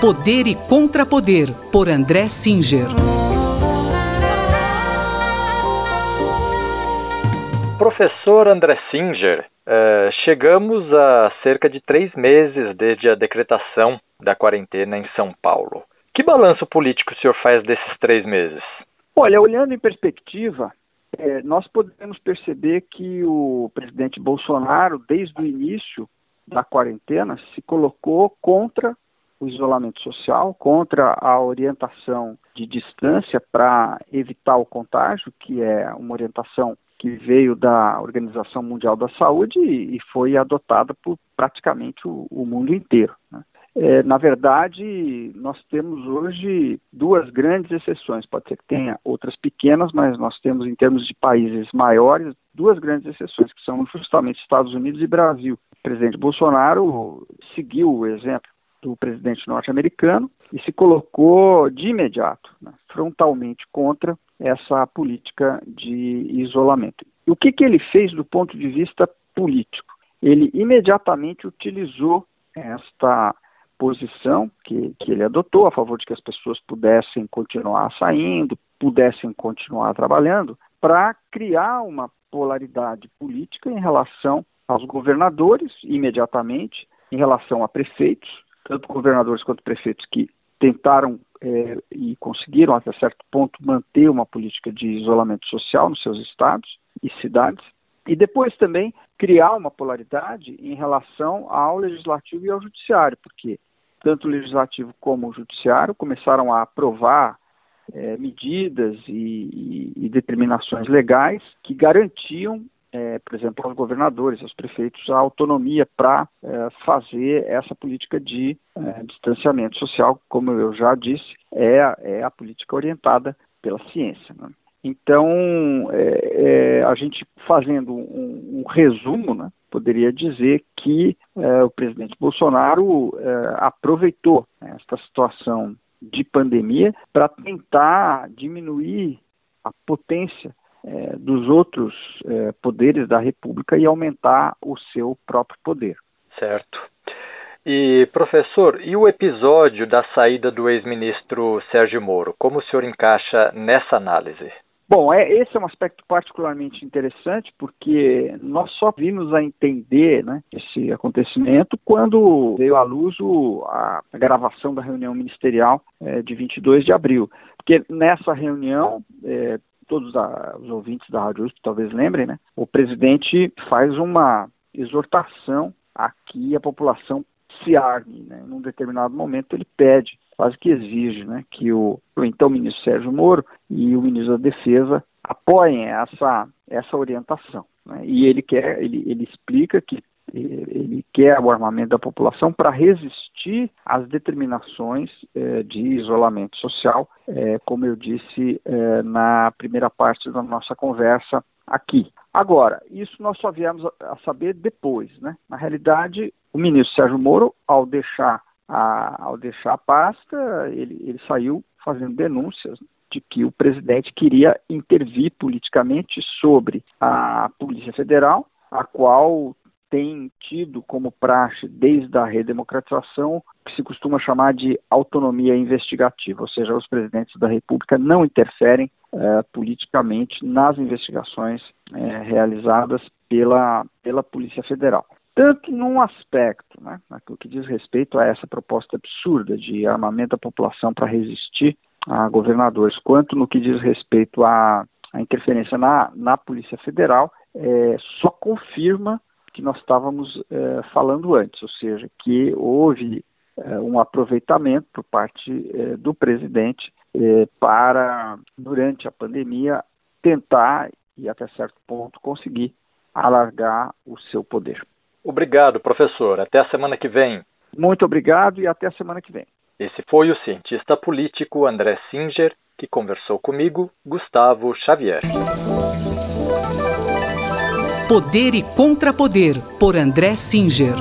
Poder e Contrapoder, por André Singer. Professor André Singer, uh, chegamos a cerca de três meses desde a decretação da quarentena em São Paulo. Que balanço político o senhor faz desses três meses? Olha, olhando em perspectiva, é, nós podemos perceber que o presidente Bolsonaro, desde o início da quarentena, se colocou contra o isolamento social, contra a orientação de distância para evitar o contágio, que é uma orientação que veio da Organização Mundial da Saúde e, foi adotada por praticamente o, mundo inteiro. Né? É, na verdade, nós temos hoje duas grandes exceções. Pode ser que tenha outras pequenas, mas nós temos, em termos de países maiores, duas grandes exceções, que são justamente Estados Unidos e Brasil. O presidente Bolsonaro seguiu o exemplo do presidente norte-americano e se colocou de imediato, né, frontalmente contra essa política de isolamento. E o que, que ele fez do ponto de vista político? Ele imediatamente utilizou esta posição que, que ele adotou a favor de que as pessoas pudessem continuar saindo, pudessem continuar trabalhando, para criar uma polaridade política em relação aos governadores, imediatamente, em relação a prefeitos, tanto governadores quanto prefeitos que tentaram é, e conseguiram, até certo ponto, manter uma política de isolamento social nos seus estados e cidades, e depois também criar uma polaridade em relação ao legislativo e ao judiciário, porque tanto o legislativo como o judiciário começaram a aprovar é, medidas e, e, e determinações legais que garantiam é, por exemplo, aos governadores, aos prefeitos, a autonomia para é, fazer essa política de é, distanciamento social, como eu já disse, é, é a política orientada pela ciência. Né? Então, é, é, a gente fazendo um, um resumo, né, poderia dizer que o presidente Bolsonaro aproveitou esta situação de pandemia para tentar diminuir a potência é, dos outros é, poderes da República e aumentar o seu próprio poder. Certo. E, professor, e o episódio da saída do ex-ministro Sérgio Moro? Como o senhor encaixa nessa análise? Bom, é, esse é um aspecto particularmente interessante porque nós só vimos a entender né, esse acontecimento quando veio à luz o, a, gravação da reunião ministerial é, de 22 de abril. Porque nessa reunião, é, todos a, os ouvintes da Rádio USP talvez lembrem, né? O presidente faz uma exortação a que a população se arme, né? Num determinado momento ele pede, quase que exige, né? Que o, o então ministro Sérgio Moro e o ministro da Defesa apoiem essa, essa orientação. Né? E ele quer, ele, ele explica que ele quer o armamento da população para resistir às determinações eh, de isolamento social, eh, como eu disse eh, na primeira parte da nossa conversa aqui. Agora, isso nós só viemos a, saber depois, né? Na realidade, o ministro Sérgio Moro, ao deixar a, ao deixar a pasta, ele, ele saiu fazendo denúncias de que o presidente queria intervir politicamente sobre a Polícia Federal, a qual tem tido como praxe desde a redemocratização que se costuma chamar de autonomia investigativa, ou seja, os presidentes da República não interferem é, politicamente nas investigações é, realizadas pela, pela Polícia Federal. Tanto num aspecto, né, naquilo que diz respeito a essa proposta absurda de armamento da população para resistir a governadores, quanto no que diz respeito à, à interferência na, na Polícia Federal, é, só confirma que nós estávamos é, falando antes, ou seja, que houve é, um aproveitamento por parte é, do presidente para, durante a pandemia, tentar e até certo ponto conseguir alargar o seu poder. Obrigado, professor. Até a semana que vem. Muito obrigado e até a semana que vem. Esse foi o cientista político André Singer, que conversou comigo, Gustavo Xavier. Poder e Contrapoder, por André Singer.